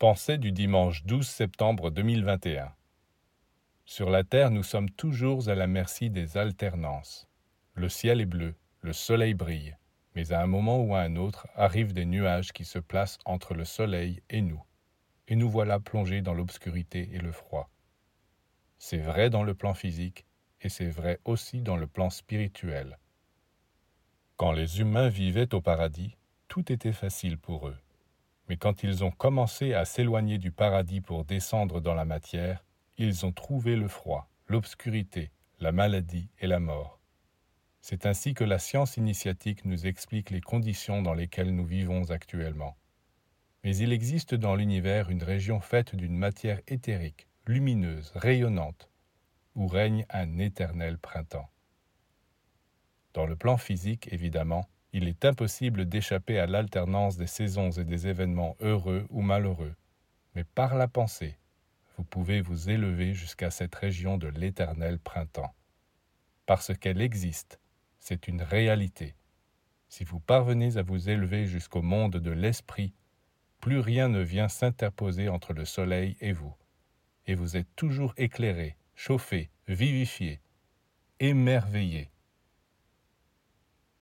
Pensée du dimanche 12 septembre 2021. Sur la Terre, nous sommes toujours à la merci des alternances. Le ciel est bleu, le soleil brille, mais à un moment ou à un autre arrivent des nuages qui se placent entre le soleil et nous, et nous voilà plongés dans l'obscurité et le froid. C'est vrai dans le plan physique, et c'est vrai aussi dans le plan spirituel. Quand les humains vivaient au paradis, tout était facile pour eux. Mais quand ils ont commencé à s'éloigner du paradis pour descendre dans la matière, ils ont trouvé le froid, l'obscurité, la maladie et la mort. C'est ainsi que la science initiatique nous explique les conditions dans lesquelles nous vivons actuellement. Mais il existe dans l'univers une région faite d'une matière éthérique, lumineuse, rayonnante, où règne un éternel printemps. Dans le plan physique, évidemment, il est impossible d'échapper à l'alternance des saisons et des événements heureux ou malheureux, mais par la pensée, vous pouvez vous élever jusqu'à cette région de l'éternel printemps. Parce qu'elle existe, c'est une réalité. Si vous parvenez à vous élever jusqu'au monde de l'esprit, plus rien ne vient s'interposer entre le soleil et vous, et vous êtes toujours éclairé, chauffé, vivifié, émerveillé